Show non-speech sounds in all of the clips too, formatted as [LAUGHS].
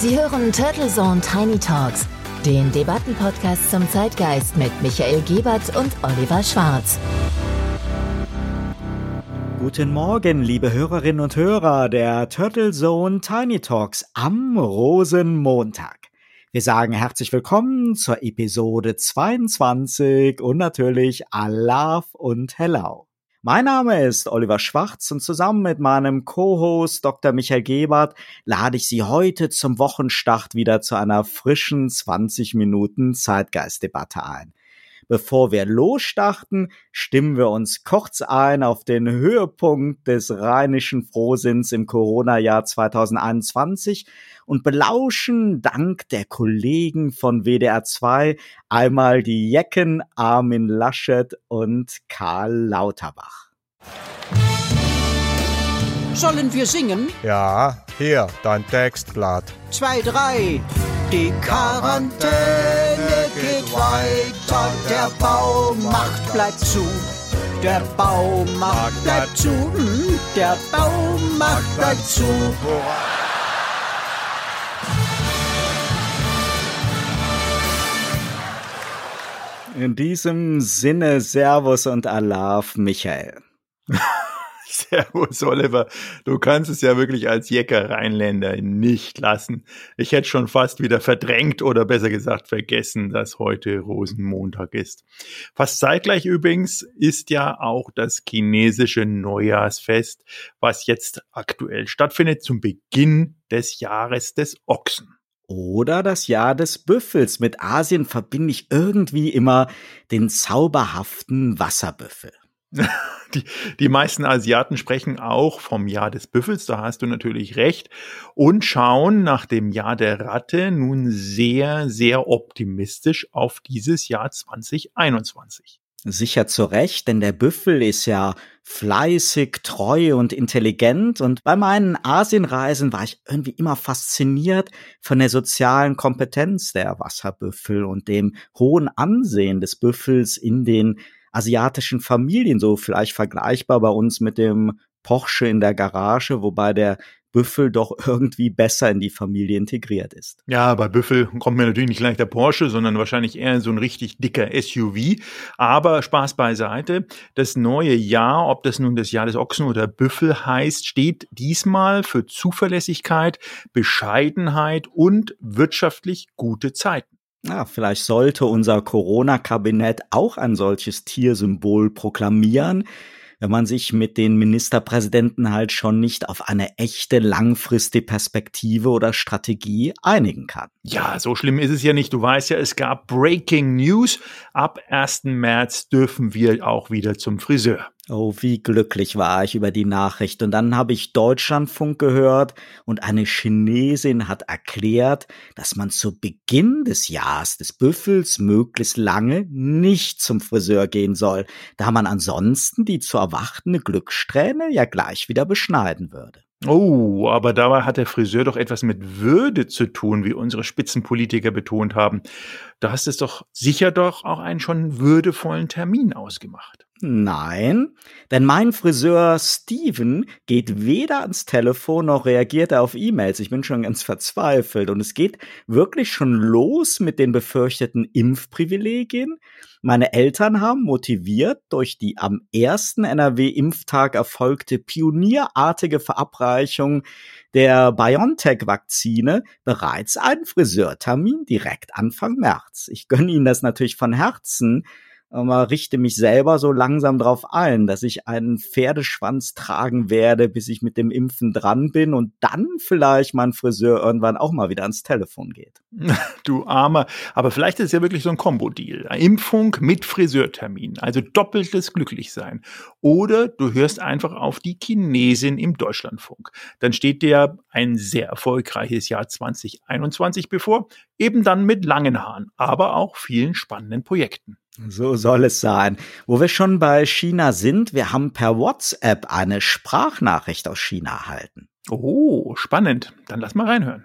Sie hören Turtle Zone Tiny Talks, den Debattenpodcast zum Zeitgeist mit Michael Gebert und Oliver Schwarz. Guten Morgen, liebe Hörerinnen und Hörer der Turtle Zone Tiny Talks am Rosenmontag. Wir sagen herzlich willkommen zur Episode 22 und natürlich Alaf und Hello. Mein Name ist Oliver Schwarz und zusammen mit meinem Co-Host Dr. Michael Gebert lade ich Sie heute zum Wochenstart wieder zu einer frischen 20 Minuten Zeitgeistdebatte ein. Bevor wir losstarten, stimmen wir uns kurz ein auf den Höhepunkt des rheinischen Frohsinns im Corona-Jahr 2021 und belauschen dank der Kollegen von WDR 2 einmal die Jecken Armin Laschet und Karl Lauterbach. Sollen wir singen? Ja, hier, dein Textblatt. Zwei, drei. Die Quarantäne geht weiter, der Baumarkt bleibt zu. Der Baumarkt bleibt zu, hm, der Baumarkt bleibt zu. In diesem Sinne Servus und Alaf, Michael. [LAUGHS] Servus, Oliver. Du kannst es ja wirklich als Jecker Rheinländer nicht lassen. Ich hätte schon fast wieder verdrängt oder besser gesagt vergessen, dass heute Rosenmontag ist. Fast zeitgleich übrigens ist ja auch das chinesische Neujahrsfest, was jetzt aktuell stattfindet zum Beginn des Jahres des Ochsen. Oder das Jahr des Büffels. Mit Asien verbinde ich irgendwie immer den zauberhaften Wasserbüffel. [LAUGHS] Die, die meisten Asiaten sprechen auch vom Jahr des Büffels, da hast du natürlich recht, und schauen nach dem Jahr der Ratte nun sehr, sehr optimistisch auf dieses Jahr 2021. Sicher zu Recht, denn der Büffel ist ja fleißig, treu und intelligent und bei meinen Asienreisen war ich irgendwie immer fasziniert von der sozialen Kompetenz der Wasserbüffel und dem hohen Ansehen des Büffels in den asiatischen Familien, so vielleicht vergleichbar bei uns mit dem Porsche in der Garage, wobei der Büffel doch [LAUGHS] irgendwie besser in die Familie integriert ist. Ja, bei Büffel kommt mir natürlich nicht gleich der Porsche, sondern wahrscheinlich eher so ein richtig dicker SUV. Aber Spaß beiseite. Das neue Jahr, ob das nun das Jahr des Ochsen oder Büffel heißt, steht diesmal für Zuverlässigkeit, Bescheidenheit und wirtschaftlich gute Zeiten. Ja, vielleicht sollte unser Corona-Kabinett auch ein solches Tiersymbol proklamieren, wenn man sich mit den Ministerpräsidenten halt schon nicht auf eine echte langfristige Perspektive oder Strategie einigen kann. Ja, so schlimm ist es ja nicht. Du weißt ja, es gab Breaking News. Ab 1. März dürfen wir auch wieder zum Friseur. Oh, wie glücklich war ich über die Nachricht. Und dann habe ich Deutschlandfunk gehört und eine Chinesin hat erklärt, dass man zu Beginn des Jahres des Büffels möglichst lange nicht zum Friseur gehen soll, da man ansonsten die zu erwartende Glückssträhne ja gleich wieder beschneiden würde. Oh, aber dabei hat der Friseur doch etwas mit Würde zu tun, wie unsere Spitzenpolitiker betont haben. Da hast es doch sicher doch auch einen schon würdevollen Termin ausgemacht. Nein, denn mein Friseur Steven geht weder ans Telefon noch reagiert er auf E-Mails. Ich bin schon ganz verzweifelt und es geht wirklich schon los mit den befürchteten Impfprivilegien. Meine Eltern haben motiviert durch die am ersten NRW-Impftag erfolgte pionierartige Verabreichung der BioNTech-Vakzine bereits einen Friseurtermin direkt Anfang März. Ich gönne Ihnen das natürlich von Herzen, aber richte mich selber so langsam darauf ein, dass ich einen Pferdeschwanz tragen werde, bis ich mit dem Impfen dran bin und dann vielleicht mein Friseur irgendwann auch mal wieder ans Telefon geht. [LAUGHS] Du Armer. Aber vielleicht ist es ja wirklich so ein Kombo-Deal. Impfung mit Friseurtermin. Also doppeltes Glücklichsein. Oder du hörst einfach auf die Chinesin im Deutschlandfunk. Dann steht dir ein sehr erfolgreiches Jahr 2021 bevor. Eben dann mit langen Haaren, aber auch vielen spannenden Projekten. So soll es sein. Wo wir schon bei China sind, wir haben per WhatsApp eine Sprachnachricht aus China erhalten. Oh, spannend. Dann lass mal reinhören.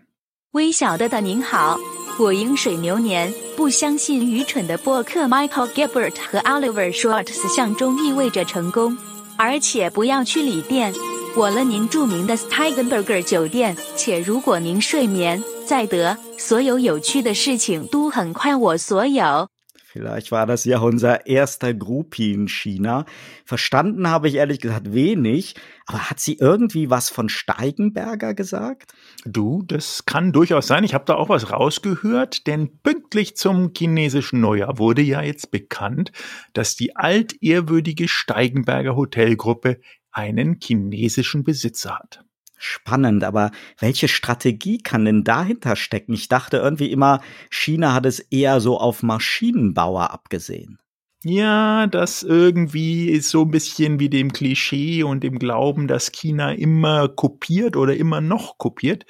微小的的您好，我饮水流年，不相信愚蠢的播客 Michael Gilbert 和 Oliver Schwartz 向中意味着成功，而且不要去旅店。 我了您着名的 Steigenberger 酒店，且如果您睡眠再得，所有有趣的事情都很快我所有。 Vielleicht war das ja unser erster Groupie in China. Verstanden habe ich ehrlich gesagt wenig, aber hat sie irgendwie was von Steigenberger gesagt? Du, das kann durchaus sein. Ich habe da auch was rausgehört, denn pünktlich zum chinesischen Neujahr wurde ja jetzt bekannt, dass die altehrwürdige Steigenberger Hotelgruppe einen chinesischen Besitzer hat. Spannend, aber welche Strategie kann denn dahinter stecken? Ich dachte irgendwie immer, China hat es eher so auf Maschinenbauer abgesehen. Ja, das irgendwie ist so ein bisschen wie dem Klischee und dem Glauben, dass China immer kopiert oder immer noch kopiert.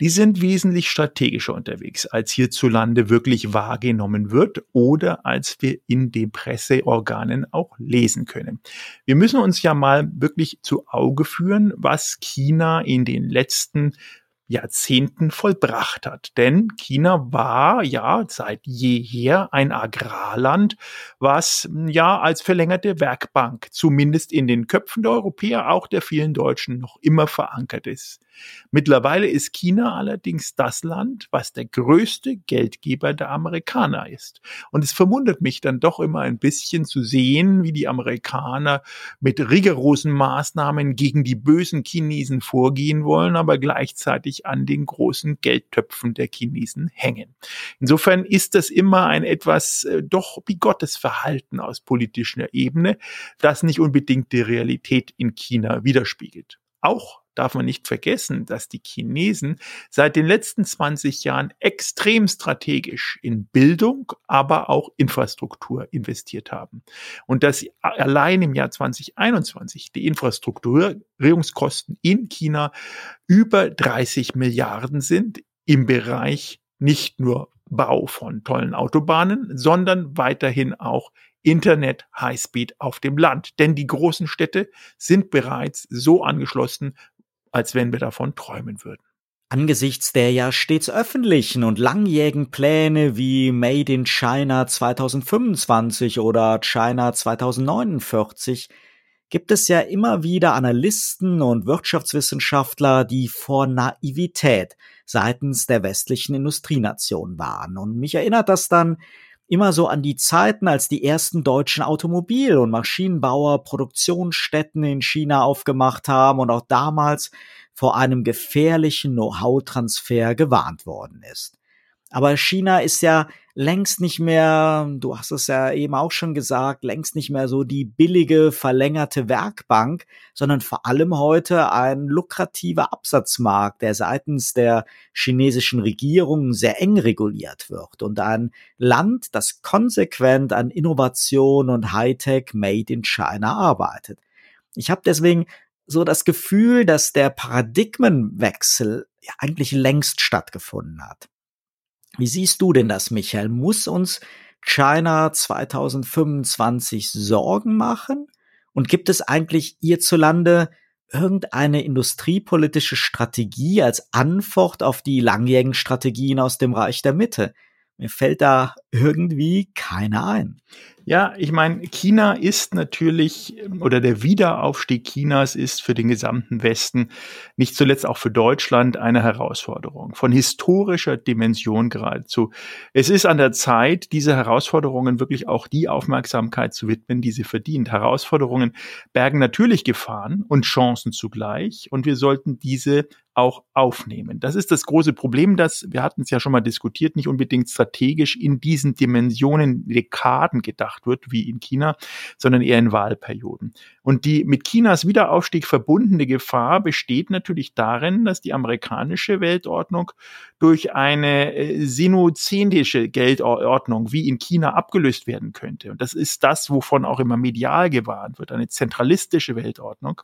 Die sind wesentlich strategischer unterwegs, als hierzulande wirklich wahrgenommen wird oder als wir in den Presseorganen auch lesen können. Wir müssen uns ja mal wirklich zu Auge führen, was China in den letzten Jahrzehnten vollbracht hat. Denn China war ja seit jeher ein Agrarland, was ja als verlängerte Werkbank zumindest in den Köpfen der Europäer, auch der vielen Deutschen, noch immer verankert ist. Mittlerweile ist China allerdings das Land, was der größte Geldgeber der Amerikaner ist. Und es verwundert mich dann doch immer ein bisschen zu sehen, wie die Amerikaner mit rigorosen Maßnahmen gegen die bösen Chinesen vorgehen wollen, aber gleichzeitig an den großen Geldtöpfen der Chinesen hängen. Insofern ist das immer ein etwas äh, doch bigottes Verhalten aus politischer Ebene, das nicht unbedingt die Realität in China widerspiegelt. Auch darf man nicht vergessen, dass die Chinesen seit den letzten 20 Jahren extrem strategisch in Bildung, aber auch Infrastruktur investiert haben. Und dass sie allein im Jahr 2021 die Infrastrukturierungskosten in China über 30 Milliarden sind im Bereich nicht nur Bau von tollen Autobahnen, sondern weiterhin auch Internet Highspeed auf dem Land. Denn die großen Städte sind bereits so angeschlossen, als wenn wir davon träumen würden. Angesichts der ja stets öffentlichen und langjährigen Pläne wie Made in China 2025 oder China 2049 gibt es ja immer wieder Analysten und Wirtschaftswissenschaftler, die vor Naivität seitens der westlichen Industrienation waren. Und mich erinnert das dann immer so an die Zeiten, als die ersten deutschen Automobil- und Maschinenbauer Produktionsstätten in China aufgemacht haben und auch damals vor einem gefährlichen Know-how-Transfer gewarnt worden ist. Aber China ist ja längst nicht mehr, du hast es ja eben auch schon gesagt, längst nicht mehr so die billige, verlängerte Werkbank, sondern vor allem heute ein lukrativer Absatzmarkt, der seitens der chinesischen Regierung sehr eng reguliert wird und ein Land, das konsequent an Innovation und Hightech Made in China arbeitet. Ich habe deswegen so das Gefühl, dass der Paradigmenwechsel ja eigentlich längst stattgefunden hat. Wie siehst du denn das, Michael? Muss uns China 2025 Sorgen machen? Und gibt es eigentlich hierzulande irgendeine industriepolitische Strategie als Antwort auf die langjährigen Strategien aus dem Reich der Mitte? Mir fällt da irgendwie keine ein. Ja, ich meine, China ist natürlich, oder der Wiederaufstieg Chinas ist für den gesamten Westen, nicht zuletzt auch für Deutschland, eine Herausforderung von historischer Dimension geradezu. Es ist an der Zeit, diese Herausforderungen wirklich auch die Aufmerksamkeit zu widmen, die sie verdient. Herausforderungen bergen natürlich Gefahren und Chancen zugleich, und wir sollten diese auch aufnehmen. Das ist das große Problem, dass, wir hatten es ja schon mal diskutiert, nicht unbedingt strategisch in diesen Dimensionen, Dekaden gedacht wird, wie in China, sondern eher in Wahlperioden. Und die mit Chinas Wiederaufstieg verbundene Gefahr besteht natürlich darin, dass die amerikanische Weltordnung durch eine äh, sinozendische Geldordnung wie in China abgelöst werden könnte. Und das ist das, wovon auch immer medial gewarnt wird, eine zentralistische Weltordnung.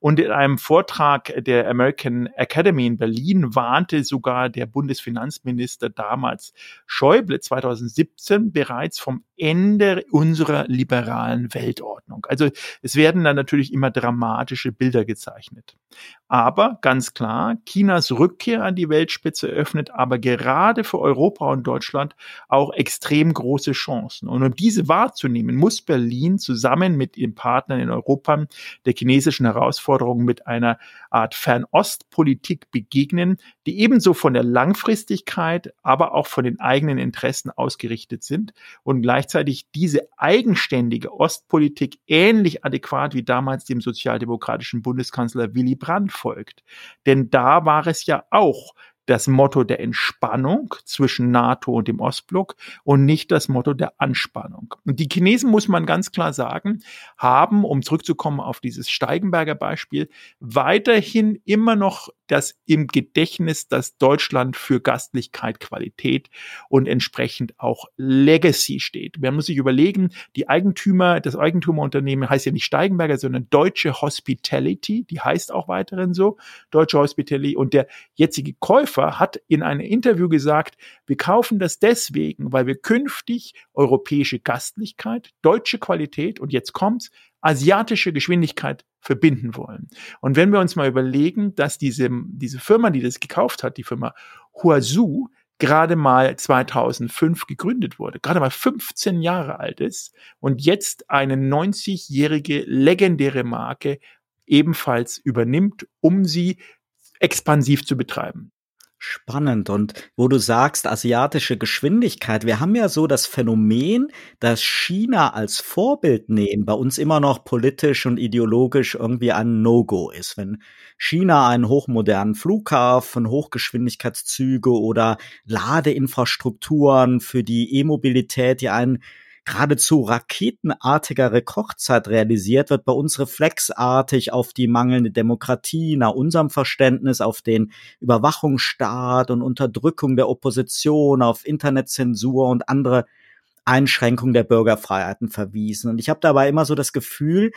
Und in einem Vortrag der American Academy in Berlin warnte sogar der Bundesfinanzminister damals Schäuble 2017 bereits vom Ende unserer liberalen Weltordnung. Also es werden dann natürlich immer dramatische Bilder gezeichnet. Aber ganz klar, Chinas Rückkehr an die Weltspitze öffnet aber gerade für Europa und Deutschland auch extrem große Chancen. Und um diese wahrzunehmen, muss Berlin zusammen mit den Partnern in Europa der chinesischen Herausforderung mit einer Art Fernostpolitik begegnen, die ebenso von der Langfristigkeit, aber auch von den eigenen Interessen ausgerichtet sind und gleichzeitig diese eigenständige Ostpolitik ähnlich adäquat wie damals dem sozialdemokratischen Bundeskanzler Willy Brandt folgt. Denn da war es ja auch das Motto der Entspannung zwischen NATO und dem Ostblock und nicht das Motto der Anspannung. Und die Chinesen, muss man ganz klar sagen, haben, um zurückzukommen auf dieses Steigenberger Beispiel, weiterhin immer noch das im Gedächtnis, dass Deutschland für Gastlichkeit, Qualität und entsprechend auch Legacy steht. Man muss sich überlegen, die Eigentümer, das Eigentümerunternehmen heißt ja nicht Steigenberger, sondern Deutsche Hospitality, die heißt auch weiterhin so, Deutsche Hospitality und der jetzige Käufer hat in einem Interview gesagt, wir kaufen das deswegen, weil wir künftig europäische Gastlichkeit, deutsche Qualität und jetzt kommt's, asiatische Geschwindigkeit verbinden wollen. Und wenn wir uns mal überlegen, dass diese, diese Firma, die das gekauft hat, die Firma Huazhu, gerade mal 2005 gegründet wurde, gerade mal 15 Jahre alt ist und jetzt eine 90-jährige legendäre Marke ebenfalls übernimmt, um sie expansiv zu betreiben. Spannend. Und wo du sagst, asiatische Geschwindigkeit, wir haben ja so das Phänomen, dass China als Vorbild nehmen bei uns immer noch politisch und ideologisch irgendwie ein No-Go ist. Wenn China einen hochmodernen Flughafen, Hochgeschwindigkeitszüge oder Ladeinfrastrukturen für die E-Mobilität, die einen geradezu raketenartiger Rekordzeit realisiert, wird bei uns reflexartig auf die mangelnde Demokratie, nach unserem Verständnis auf den Überwachungsstaat und Unterdrückung der Opposition, auf Internetzensur und andere Einschränkungen der Bürgerfreiheiten verwiesen. Und ich habe dabei immer so das Gefühl,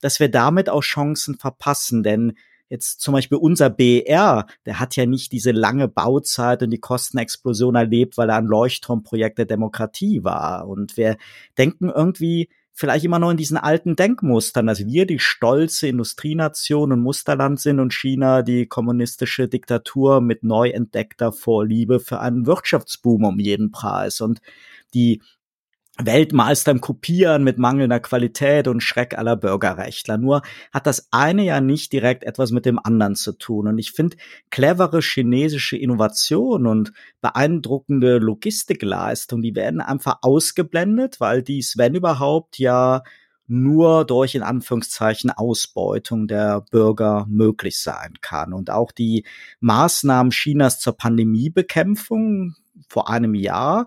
dass wir damit auch Chancen verpassen, denn jetzt zum Beispiel unser BR, der hat ja nicht diese lange Bauzeit und die Kostenexplosion erlebt, weil er ein Leuchtturmprojekt der Demokratie war. Und wir denken irgendwie vielleicht immer noch in diesen alten Denkmustern, dass wir die stolze Industrienation und Musterland sind und China die kommunistische Diktatur mit neu entdeckter Vorliebe für einen Wirtschaftsboom um jeden Preis. Und die Weltmeister im Kopieren mit mangelnder Qualität und Schreck aller Bürgerrechtler. Nur hat das eine ja nicht direkt etwas mit dem anderen zu tun. Und ich finde, clevere chinesische Innovation und beeindruckende Logistikleistung, die werden einfach ausgeblendet, weil dies, wenn überhaupt, ja nur durch in Anführungszeichen Ausbeutung der Bürger möglich sein kann. Und auch die Maßnahmen Chinas zur Pandemiebekämpfung vor einem Jahr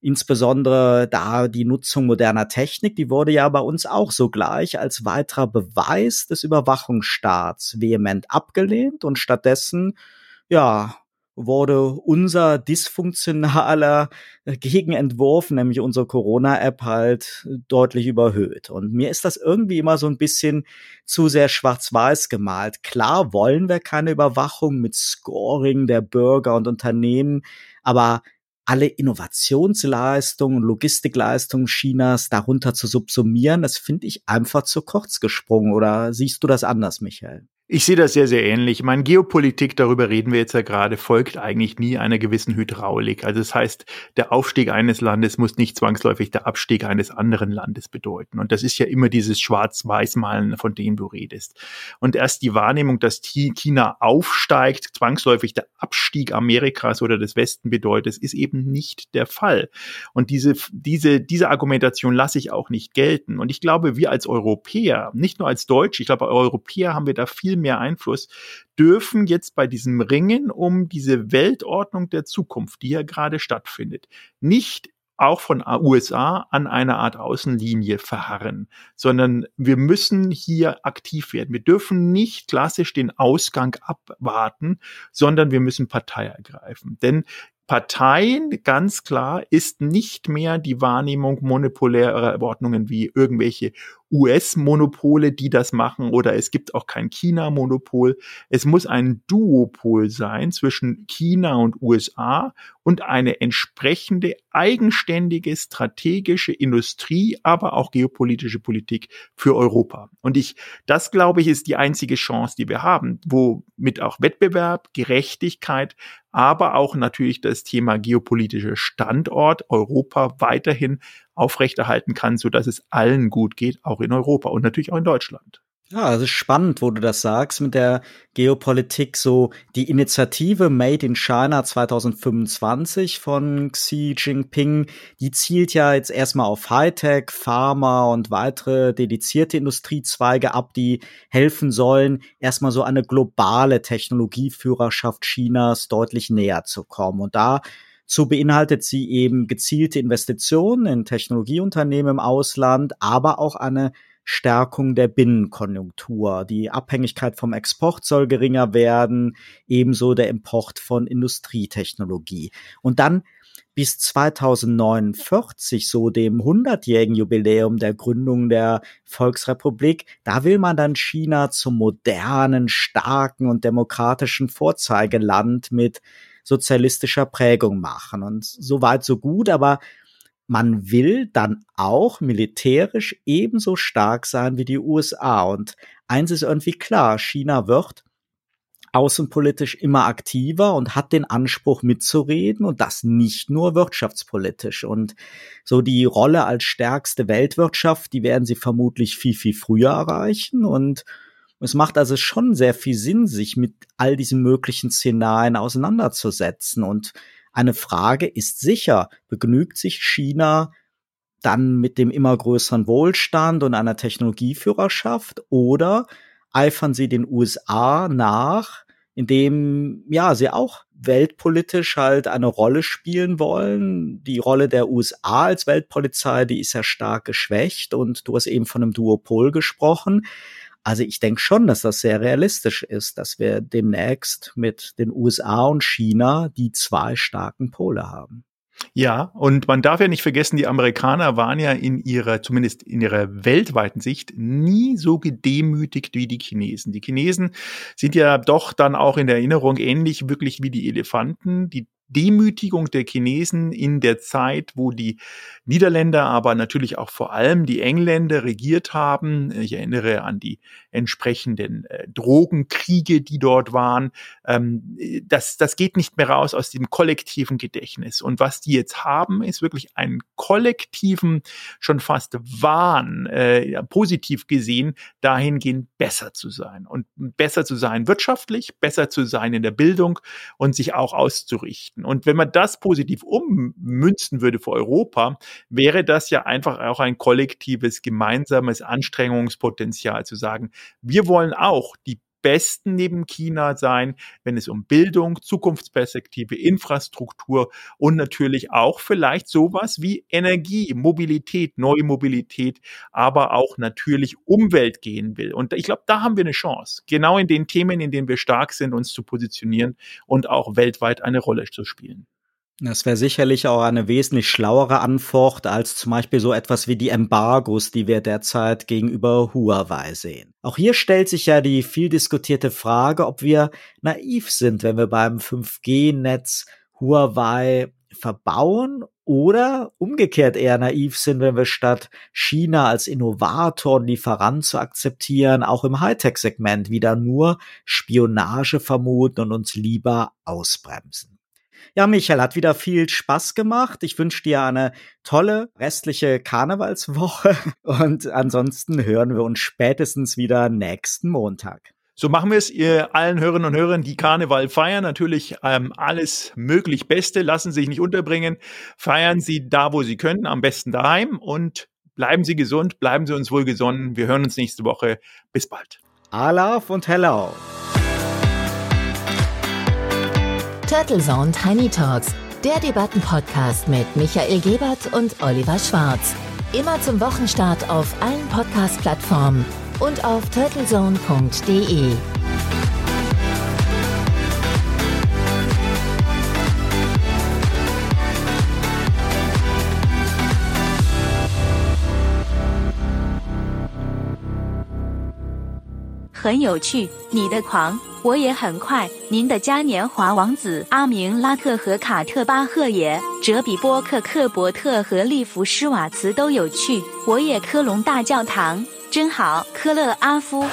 Insbesondere da die Nutzung moderner Technik, die wurde ja bei uns auch sogleich als weiterer Beweis des Überwachungsstaats vehement abgelehnt und stattdessen, ja, wurde unser dysfunktionaler Gegenentwurf, nämlich unsere Corona-App halt deutlich überhöht. Und mir ist das irgendwie immer so ein bisschen zu sehr schwarz-weiß gemalt. Klar wollen wir keine Überwachung mit Scoring der Bürger und Unternehmen, aber alle Innovationsleistungen, Logistikleistungen Chinas darunter zu subsumieren, das finde ich einfach zu kurz gesprungen. Oder siehst du das anders, Michael? Ich sehe das sehr, sehr ähnlich. Meine Geopolitik, darüber reden wir jetzt ja gerade, folgt eigentlich nie einer gewissen Hydraulik. Also das heißt, der Aufstieg eines Landes muss nicht zwangsläufig der Abstieg eines anderen Landes bedeuten. Und das ist ja immer dieses Schwarz-Weiß-Malen, von dem du redest. Und erst die Wahrnehmung, dass China aufsteigt, zwangsläufig der Abstieg Amerikas oder des Westen bedeutet, ist eben nicht der Fall. Und diese, diese, diese Argumentation lasse ich auch nicht gelten. Und ich glaube, wir als Europäer, nicht nur als Deutsche, ich glaube, Europäer haben wir da viel mehr Einfluss, dürfen jetzt bei diesem Ringen um diese Weltordnung der Zukunft, die ja gerade stattfindet, nicht auch von USA an einer Art Außenlinie verharren, sondern wir müssen hier aktiv werden. Wir dürfen nicht klassisch den Ausgang abwarten, sondern wir müssen Partei ergreifen. Denn Parteien, ganz klar, ist nicht mehr die Wahrnehmung monopolärer Ordnungen wie irgendwelche US-Monopole, die das machen, oder es gibt auch kein China-Monopol. Es muss ein Duopol sein zwischen China und USA und eine entsprechende eigenständige strategische Industrie, aber auch geopolitische Politik für Europa. Und ich, das glaube ich, ist die einzige Chance, die wir haben, womit auch Wettbewerb, Gerechtigkeit, aber auch natürlich das Thema geopolitischer Standort Europa weiterhin aufrechterhalten kann, so dass es allen gut geht, auch in Europa und natürlich auch in Deutschland. Ja, also spannend, wo du das sagst mit der Geopolitik. So die Initiative Made in China 2025 von Xi Jinping, die zielt ja jetzt erstmal auf Hightech, Pharma und weitere dedizierte Industriezweige ab, die helfen sollen, erstmal so eine globale Technologieführerschaft Chinas deutlich näher zu kommen. Und da so beinhaltet sie eben gezielte Investitionen in Technologieunternehmen im Ausland, aber auch eine Stärkung der Binnenkonjunktur. Die Abhängigkeit vom Export soll geringer werden, ebenso der Import von Industrietechnologie. Und dann bis 2049, so dem 100-jährigen Jubiläum der Gründung der Volksrepublik, da will man dann China zum modernen, starken und demokratischen Vorzeigeland mit sozialistischer Prägung machen. Und so weit, so gut, aber man will dann auch militärisch ebenso stark sein wie die USA. Und eins ist irgendwie klar, China wird außenpolitisch immer aktiver und hat den Anspruch mitzureden und das nicht nur wirtschaftspolitisch. Und so die Rolle als stärkste Weltwirtschaft, die werden sie vermutlich viel, viel früher erreichen und es macht also schon sehr viel Sinn, sich mit all diesen möglichen Szenarien auseinanderzusetzen. Und eine Frage ist sicher, begnügt sich China dann mit dem immer größeren Wohlstand und einer Technologieführerschaft oder eifern sie den USA nach, indem ja sie auch weltpolitisch halt eine Rolle spielen wollen. Die Rolle der USA als Weltpolizei, die ist ja stark geschwächt und du hast eben von einem Duopol gesprochen. Also ich denke schon, dass das sehr realistisch ist, dass wir demnächst mit den USA und China die zwei starken Pole haben. Ja, und man darf ja nicht vergessen, die Amerikaner waren ja in ihrer, zumindest in ihrer weltweiten Sicht, nie so gedemütigt wie die Chinesen. Die Chinesen sind ja doch dann auch in der Erinnerung ähnlich wirklich wie die Elefanten. Die Demütigung der Chinesen in der Zeit, wo die Niederländer, aber natürlich auch vor allem die Engländer regiert haben. Ich erinnere an die entsprechenden äh, Drogenkriege, die dort waren. Ähm, das, das geht nicht mehr raus aus dem kollektiven Gedächtnis. Und was die jetzt haben, ist wirklich einen kollektiven, schon fast Wahn, äh, positiv gesehen, dahingehend besser zu sein. Und besser zu sein wirtschaftlich, besser zu sein in der Bildung und sich auch auszurichten. Effekten. Und wenn man das positiv ummünzen würde für Europa, wäre das ja einfach auch ein kollektives, gemeinsames Anstrengungspotenzial zu sagen, wir wollen auch die Besten neben China sein, wenn es um Bildung, Zukunftsperspektive, Infrastruktur und natürlich auch vielleicht sowas wie Energie, Mobilität, neue Mobilität, aber auch natürlich Umwelt gehen will. Und ich glaube, da haben wir eine Chance, genau in den Themen, in denen wir stark sind, uns zu positionieren und auch weltweit eine Rolle zu spielen. Das wäre sicherlich auch eine wesentlich schlauere Antwort als zum Beispiel so etwas wie die Embargos, die wir derzeit gegenüber Huawei sehen. Auch hier stellt sich ja die viel diskutierte Frage, ob wir naiv sind, wenn wir beim 5G-Netz Huawei verbauen oder umgekehrt eher naiv sind, wenn wir statt China als Innovator und Lieferant zu akzeptieren, auch im Hightech-Segment wieder nur Spionage vermuten und uns lieber ausbremsen. Ja, Michael, hat wieder viel Spaß gemacht. Ich wünsche dir eine tolle restliche Karnevalswoche [LAUGHS] und ansonsten hören wir uns spätestens wieder nächsten Montag. So machen wir es, ihr allen Hörerinnen und Hörern, die Karneval feiern. Natürlich ähm, alles möglich Beste, lassen Sie sich nicht unterbringen. Feiern Sie da, wo Sie können, am besten daheim und bleiben Sie gesund, bleiben Sie uns wohlgesonnen. Wir hören uns nächste Woche. Bis bald. Alaf und hello. Turtle Zone Tiny Talks, der Debattenpodcast mit Michael Gebert und Oliver Schwarz. Immer zum Wochenstart auf allen Podcast-Plattformen und auf turtlezone.de. 很有趣。你的狂， 我也很快。您的嘉年华王子阿明拉特和卡特巴赫也，哲比波克克伯特和利弗施瓦茨都有趣。我也科隆大教堂真好。科勒阿夫。